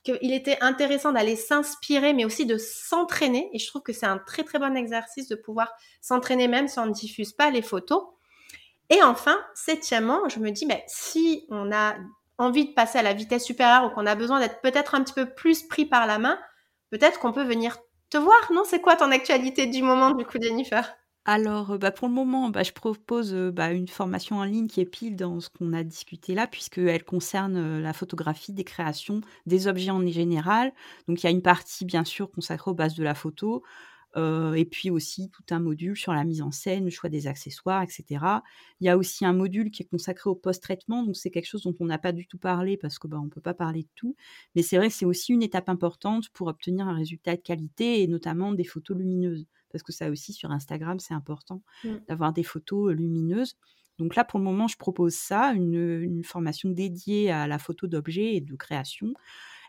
Speaker 1: qu'il était intéressant d'aller s'inspirer, mais aussi de s'entraîner. Et je trouve que c'est un très très bon exercice de pouvoir s'entraîner même si on ne diffuse pas les photos. Et enfin, septièmement, je me dis, mais si on a envie de passer à la vitesse supérieure ou qu'on a besoin d'être peut-être un petit peu plus pris par la main, peut-être qu'on peut venir te voir, non? C'est quoi ton actualité du moment, du coup, Jennifer?
Speaker 2: Alors, bah, pour le moment, bah, je propose bah, une formation en ligne qui est pile dans ce qu'on a discuté là, puisqu'elle concerne la photographie des créations, des objets en général. Donc, il y a une partie, bien sûr, consacrée aux bases de la photo, et puis aussi tout un module sur la mise en scène, le choix des accessoires, etc. Il y a aussi un module qui est consacré au post-traitement, donc c'est quelque chose dont on n'a pas du tout parlé parce que bah, on peut pas parler de tout, mais c'est vrai que c'est aussi une étape importante pour obtenir un résultat de qualité et notamment des photos lumineuses parce que ça aussi sur Instagram, c'est important mmh. d'avoir des photos lumineuses. Donc là, pour le moment, je propose ça, une, formation dédiée à la photo d'objets et de création.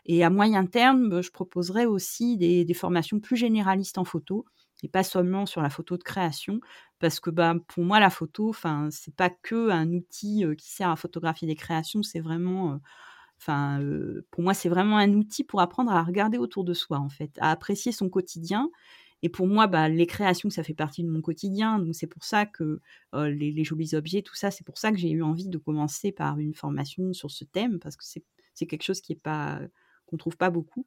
Speaker 2: Et à moyen terme, je proposerai aussi des, formations plus généralistes en photo et pas seulement sur la photo de création, parce que bah, pour moi, la photo, enfin, c'est pas que un outil qui sert à photographier des créations, c'est vraiment, pour moi, c'est vraiment un outil pour apprendre à regarder autour de soi, en fait, à apprécier son quotidien et pour moi, bah, les créations, ça fait partie de mon quotidien. Donc c'est pour ça que les, jolis objets, tout ça, c'est pour ça que j'ai eu envie de commencer par une formation sur ce thème, parce que c'est quelque chose qui est pas trouve pas beaucoup.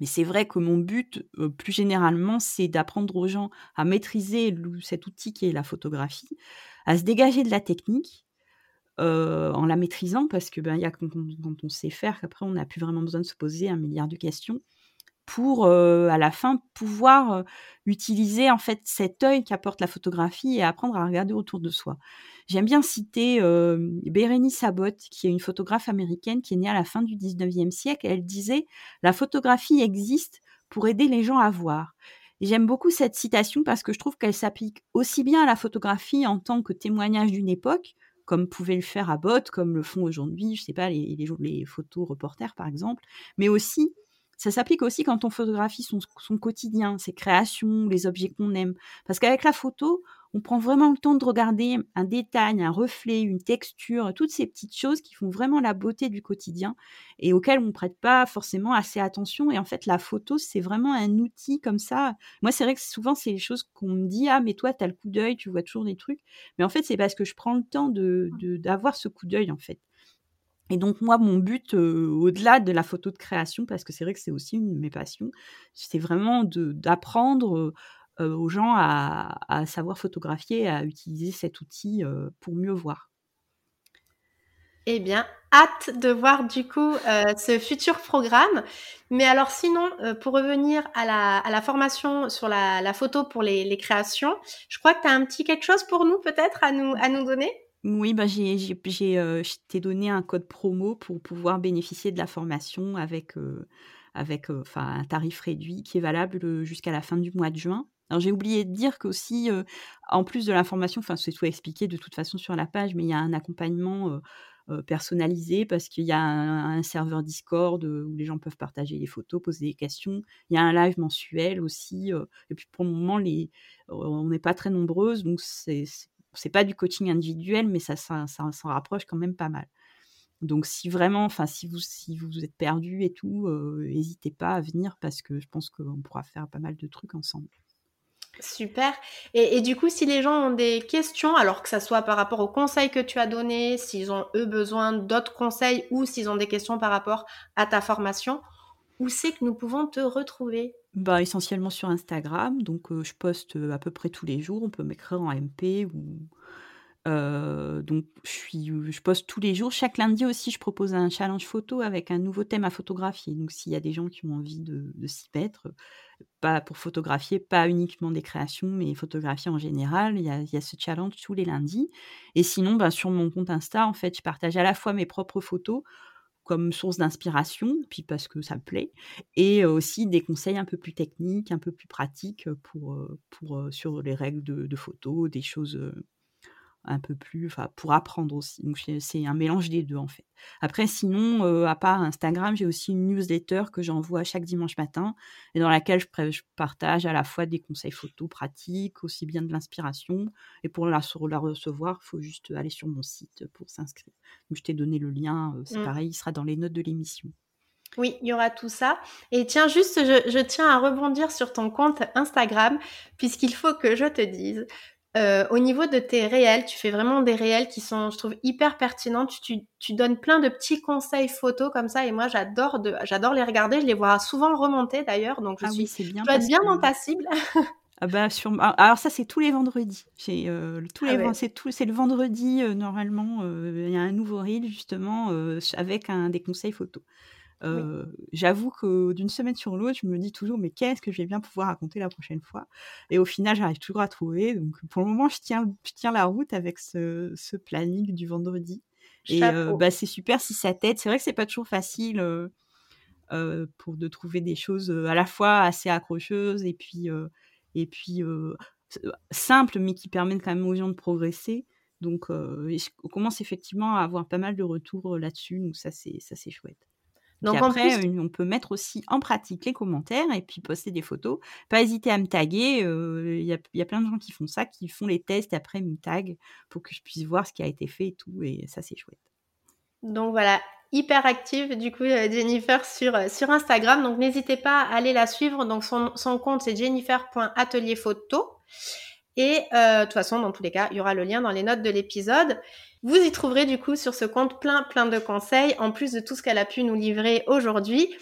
Speaker 2: Mais c'est vrai que mon but, plus généralement, c'est d'apprendre aux gens à maîtriser cet outil qui est la photographie, à se dégager de la technique, en la maîtrisant, parce que ben, y a quand, quand on sait faire qu'après on n'a plus vraiment besoin de se poser un milliard de questions pour à la fin pouvoir utiliser en fait cet œil qu'apporte la photographie et apprendre à regarder autour de soi. J'aime bien citer Bérénice Abbott, qui est une photographe américaine qui est née à la fin du 19e siècle. Elle disait La photographie existe pour aider les gens à voir. J'aime beaucoup cette citation parce que je trouve qu'elle s'applique aussi bien à la photographie en tant que témoignage d'une époque, comme pouvait le faire Abbott, comme le font aujourd'hui, je sais pas, les, les, les photos reporters par exemple, mais aussi ça s'applique aussi quand on photographie son, quotidien, ses créations, les objets qu'on aime. Parce qu'avec la photo, on prend vraiment le temps de regarder un détail, un reflet, une texture, toutes ces petites choses qui font vraiment la beauté du quotidien et auxquelles on ne prête pas forcément assez attention. Et en fait, la photo, c'est vraiment un outil comme ça. Moi, c'est vrai que souvent, c'est les choses qu'on me dit, ah, mais toi, tu as le coup d'œil, tu vois toujours des trucs. Mais en fait, c'est parce que je prends le temps de, d'avoir ce coup d'œil, en fait. Et donc moi, mon but, au-delà de la photo de création, parce que c'est vrai que c'est aussi une de mes passions, c'est vraiment d'apprendre aux gens à, savoir photographier, à utiliser cet outil pour mieux voir.
Speaker 1: Eh bien, hâte de voir du coup ce futur programme. Mais alors sinon, pour revenir à la, formation sur la, photo pour les, créations, je crois que tu as un petit quelque chose pour nous peut-être à nous, à nous donner?
Speaker 2: Oui, bah, j'ai euh, t'ai donné un code promo pour pouvoir bénéficier de la formation avec, euh, avec, euh, un tarif réduit qui est valable, jusqu'à la fin du mois de juin. Alors j'ai oublié de dire qu'aussi, en plus de l'information, enfin, c'est tout expliqué de toute façon sur la page, mais il y a un accompagnement, personnalisé parce qu'il y a un serveur Discord, où les gens peuvent partager les photos, poser des questions. Il y a un live mensuel aussi, et puis pour le moment les on n'est pas très nombreuses, donc c'est pas du coaching individuel, mais ça, s'en rapproche quand même pas mal. Donc si vraiment, si vous vous êtes perdu et tout, n'hésitez pas à venir parce que je pense qu'on pourra faire pas mal de trucs ensemble.
Speaker 1: Super. Et, du coup, si les gens ont des questions, alors que ça soit par rapport aux conseils que tu as donnés, s'ils ont eux besoin d'autres conseils ou s'ils ont des questions par rapport à ta formation, où c'est que nous pouvons te retrouver?
Speaker 2: Bah, essentiellement sur Instagram, donc je poste, à peu près tous les jours. On peut m'écrire en MP ou donc je poste tous les jours. Chaque lundi aussi, je propose un challenge photo avec un nouveau thème à photographier. Donc s'il y a des gens qui ont envie de s'y mettre, pas pour photographier, pas uniquement des créations, mais photographier en général, il y a il y a ce challenge tous les lundis et sinon, bah, sur mon compte Insta, en fait, je partage à la fois mes propres photos comme source d'inspiration, puis parce que ça me plaît, et aussi des conseils un peu plus techniques, un peu plus pratiques pour, pour, sur les règles de, de photo, des choses un peu plus, enfin, pour apprendre aussi. Donc, c'est un mélange des deux, en fait. Après, sinon, euh, à part Instagram, j'ai aussi une newsletter que j'envoie chaque dimanche matin et dans laquelle je, partage à la fois des conseils photos pratiques, aussi bien de l'inspiration. Et pour la, la recevoir, il faut juste aller sur mon site pour s'inscrire. Donc, je t'ai donné le lien, euh, c'est mmh. pareil, il sera dans les notes de l'émission.
Speaker 1: Oui, il y aura tout ça. Et tiens, juste, je, je, tiens à rebondir sur ton compte Instagram, puisqu'il faut que je te dise euh, au niveau de tes réels, tu fais vraiment des réels qui sont, je trouve, hyper pertinents. Tu, tu, donnes plein de petits conseils photos comme ça, et moi j'adore de, j'adore les regarder. Je les vois souvent remonter d'ailleurs, donc je ah suis, oui, bien tu être bien dans ta cible.
Speaker 2: ah bah sur... Ah, alors ça c'est tous les vendredis. C'est euh, tous ah c'est tout, c'est le vendredi euh, normalement. Il y a un nouveau reel justement avec un des conseils photos. J'avoue que d'une semaine sur l'autre, je me dis toujours, mais qu'est-ce que je vais bien pouvoir raconter la prochaine fois? Et au final, j'arrive toujours à trouver. Donc pour le moment, je tiens, je tiens la route avec ce, ce planning du vendredi. Et bah, c'est super si ça t'aide. C'est vrai que c'est pas toujours facile pour de trouver des choses à la fois assez accrocheuses et puis, et puis simples, mais qui permettent quand même aux gens de progresser. Donc, on commence effectivement à avoir pas mal de retours là-dessus. Donc ça, c'est chouette. Donc après, on peut mettre aussi en pratique les commentaires et puis poster des photos. Pas hésiter à me taguer. Il y, a, y, a, plein de gens qui font ça, qui font les tests et après me taguent pour que je puisse voir ce qui a été fait et tout. Et ça, c'est chouette.
Speaker 1: Donc voilà, hyper active du coup euh, Jennifer sur, euh, sur Instagram. Donc n'hésitez pas à aller la suivre. Donc son, son compte c'est jennifer.atelierphoto. Et euh, de toute façon, dans tous les cas, il y aura le lien dans les notes de l'épisode. Vous y trouverez du coup sur ce compte plein plein de conseils en plus de tout ce qu'elle a pu nous livrer aujourd'hui.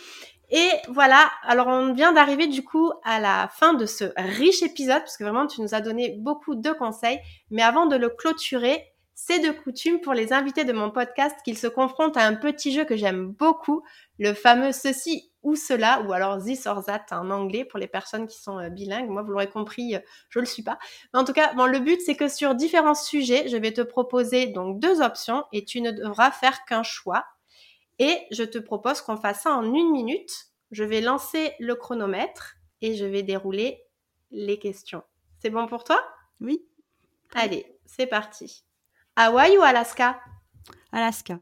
Speaker 1: Et voilà, alors on vient d'arriver du coup à la fin de ce riche épisode parce que vraiment tu nous as donné beaucoup de conseils. Mais avant de le clôturer, c'est de coutume pour les invités de mon podcast qu'ils se confrontent à un petit jeu que j'aime beaucoup, le fameux ceci ou cela, ou alors this or that en anglais pour les personnes qui sont euh, bilingues. Moi, vous l'aurez compris, euh, je le suis pas. Mais en tout cas, bon, le but, c'est que sur différents sujets, je vais te proposer donc deux options et tu ne devras faire qu'un choix. Et je te propose qu'on fasse ça en une minute. Je vais lancer le chronomètre et je vais dérouler les questions. C'est bon pour toi?
Speaker 2: Oui.
Speaker 1: Allez, c'est parti. Hawaï ou Alaska?
Speaker 2: Alaska.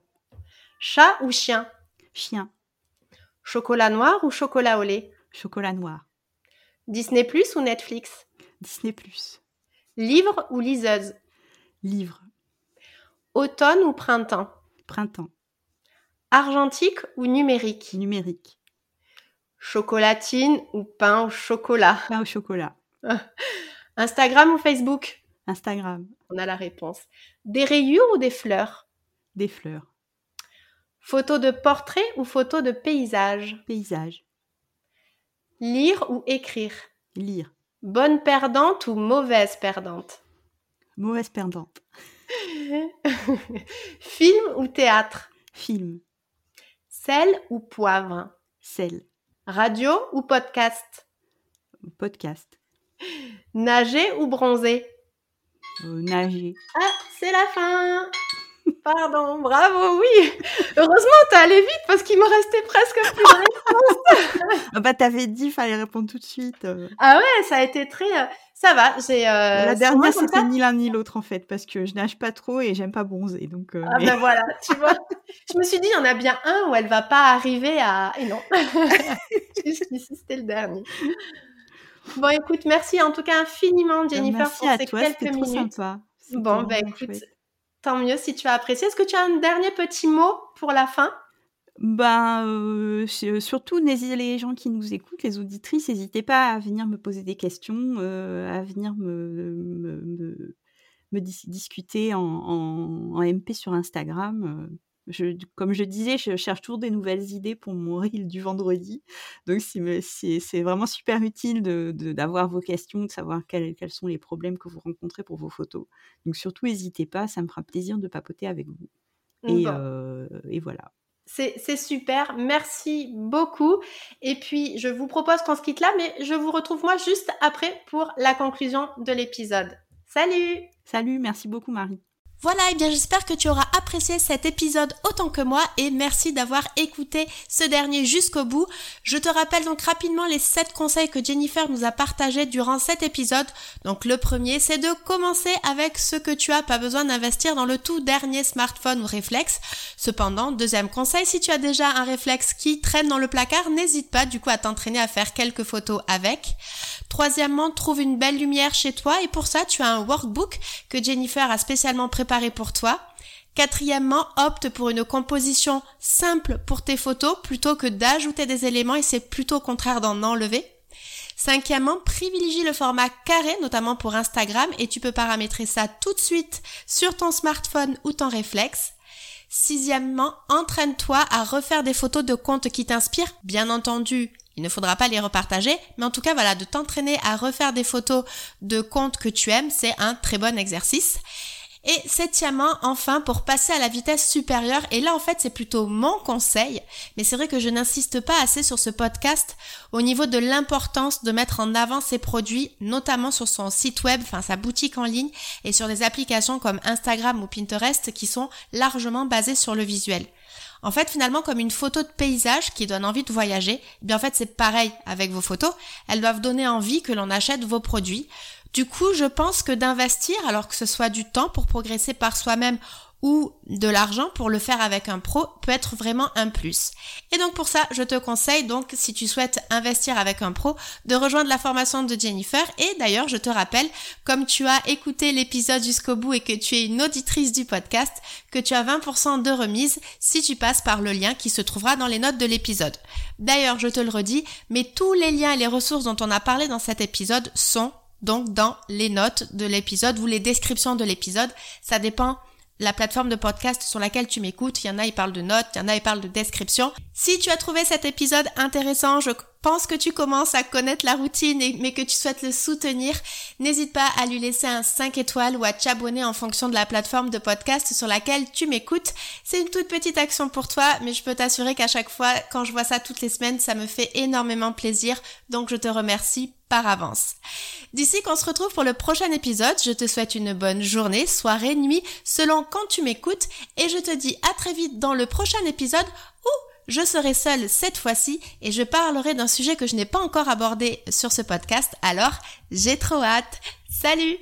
Speaker 1: Chat ou chien?
Speaker 2: Chien.
Speaker 1: Chocolat noir ou chocolat au lait?
Speaker 2: Chocolat noir.
Speaker 1: Disney Plus ou Netflix?
Speaker 2: Disney Plus.
Speaker 1: Livre ou liseuse?
Speaker 2: Livre.
Speaker 1: Automne ou printemps?
Speaker 2: Printemps.
Speaker 1: Argentique ou numérique?
Speaker 2: Numérique.
Speaker 1: Chocolatine ou pain au chocolat?
Speaker 2: Pain au chocolat.
Speaker 1: Instagram ou Facebook?
Speaker 2: Instagram.
Speaker 1: On a la réponse. Des rayures ou des fleurs?
Speaker 2: Des fleurs.
Speaker 1: Photo de portrait ou photo de paysage?
Speaker 2: Paysage.
Speaker 1: Lire ou écrire?
Speaker 2: Lire.
Speaker 1: Bonne perdante ou mauvaise perdante?
Speaker 2: Mauvaise perdante.
Speaker 1: Film ou théâtre?
Speaker 2: Film.
Speaker 1: Sel ou poivre?
Speaker 2: Sel.
Speaker 1: Radio ou podcast?
Speaker 2: Podcast.
Speaker 1: Nager ou bronzer?
Speaker 2: Euh, Nager.
Speaker 1: Ah, c'est la fin Pardon, bravo, oui. Heureusement, t'es allé vite parce qu'il me restait presque plus de réponses.
Speaker 2: ah bah t'avais dit, fallait répondre tout de suite.
Speaker 1: Ah ouais, ça a été très. Euh, ça va. J'ai.
Speaker 2: Euh, La dernière, c'était ni l'un ni l'autre en fait, parce que je nage pas trop et j'aime pas bronzer, donc.
Speaker 1: Euh, ah ben voilà, tu vois. je me suis dit, il y en a bien un où elle va pas arriver à. Et non. C'était le dernier. Bon, écoute, merci en tout cas infiniment, Jennifer,
Speaker 2: merci à toi, quelques minutes. Trop sympa.
Speaker 1: Bon, ben écoute, Tant mieux si tu as apprécié. Est-ce que tu as un dernier petit mot pour la fin?
Speaker 2: Ben, euh, surtout, les gens qui nous écoutent, les auditrices, n'hésitez pas à venir me poser des questions, euh, à venir me, discuter en, MP sur Instagram. Euh comme je disais, je cherche toujours des nouvelles idées pour mon reel du vendredi. Donc, c'est vraiment super utile d'avoir de, vos questions, de savoir quels, quels, sont les problèmes que vous rencontrez pour vos photos. Donc, surtout, n'hésitez pas, ça me fera plaisir de papoter avec vous. Et, euh, et voilà.
Speaker 1: C'est super, merci beaucoup. Et puis, je vous propose qu'on se quitte là, mais je vous retrouve moi juste après pour la conclusion de l'épisode. Salut
Speaker 2: Salut, merci beaucoup Marie.
Speaker 1: Voilà, et eh bien j'espère que tu auras apprécié cet épisode autant que moi et merci d'avoir écouté ce dernier jusqu'au bout. Je te rappelle donc rapidement les 7 conseils que Jennifer nous a partagés durant cet épisode. Donc le premier, c'est de commencer avec ce que tu as, pas besoin d'investir dans le tout dernier smartphone ou réflexe. Cependant, deuxième conseil, si tu as déjà un réflexe qui traîne dans le placard, n'hésite pas du coup à t'entraîner à faire quelques photos avec. Troisièmement, trouve une belle lumière chez toi et pour ça, tu as un workbook que Jennifer a spécialement préparé pour toi. Quatrièmement, opte pour une composition simple pour tes photos plutôt que d'ajouter des éléments et c'est plutôt contraire d'en enlever. Cinquièmement, privilégie le format carré, notamment pour Instagram, et tu peux paramétrer ça tout de suite sur ton smartphone ou ton réflexe. Sixièmement, entraîne-toi à refaire des photos de comptes qui t'inspirent. Bien entendu, il ne faudra pas les repartager, mais en tout cas, voilà, de t'entraîner à refaire des photos de comptes que tu aimes, c'est un très bon exercice. Et septièmement, enfin, pour passer à la vitesse supérieure, et là en fait c'est plutôt mon conseil, mais c'est vrai que je n'insiste pas assez sur ce podcast au niveau de l'importance de mettre en avant ses produits, notamment sur son site web, enfin sa boutique en ligne, et sur des applications comme Instagram ou Pinterest qui sont largement basées sur le visuel. En fait, finalement, comme une photo de paysage qui donne envie de voyager, eh bien en fait c'est pareil avec vos photos. Elles doivent donner envie que l'on achète vos produits. Du coup, je pense que d'investir, alors que ce soit du temps pour progresser par soi-même ou de l'argent pour le faire avec un pro peut être vraiment un plus. Et donc pour ça, je te conseille donc si tu souhaites investir avec un pro de rejoindre la formation de Jennifer et d'ailleurs, je te rappelle comme tu as écouté l'épisode jusqu'au bout et que tu es une auditrice du podcast que tu as 20% de remise si tu passes par le lien qui se trouvera dans les notes de l'épisode. D'ailleurs, je te le redis, mais tous les liens et les ressources dont on a parlé dans cet épisode sont donc dans les notes de l'épisode ou les descriptions de l'épisode. Ça dépend la plateforme de podcast sur laquelle tu m'écoutes. Il y en a, ils parlent de notes, il y en a, ils parlent de description. Si tu as trouvé cet épisode intéressant, je pense que tu commences à connaître la routine mais que tu souhaites le soutenir, n'hésite pas à lui laisser un 5 étoiles ou à t'abonner en fonction de la plateforme de podcast sur laquelle tu m'écoutes. C'est une toute petite action pour toi, mais je peux t'assurer qu'à chaque fois, quand je vois ça toutes les semaines, ça me fait énormément plaisir. Donc je te remercie par avance. D'ici qu'on se retrouve pour le prochain épisode, je te souhaite une bonne journée, soirée, nuit, selon quand tu m'écoutes, et je te dis à très vite dans le prochain épisode où je serai seule cette fois-ci et je parlerai d'un sujet que je n'ai pas encore abordé sur ce podcast, alors j'ai trop hâte. Salut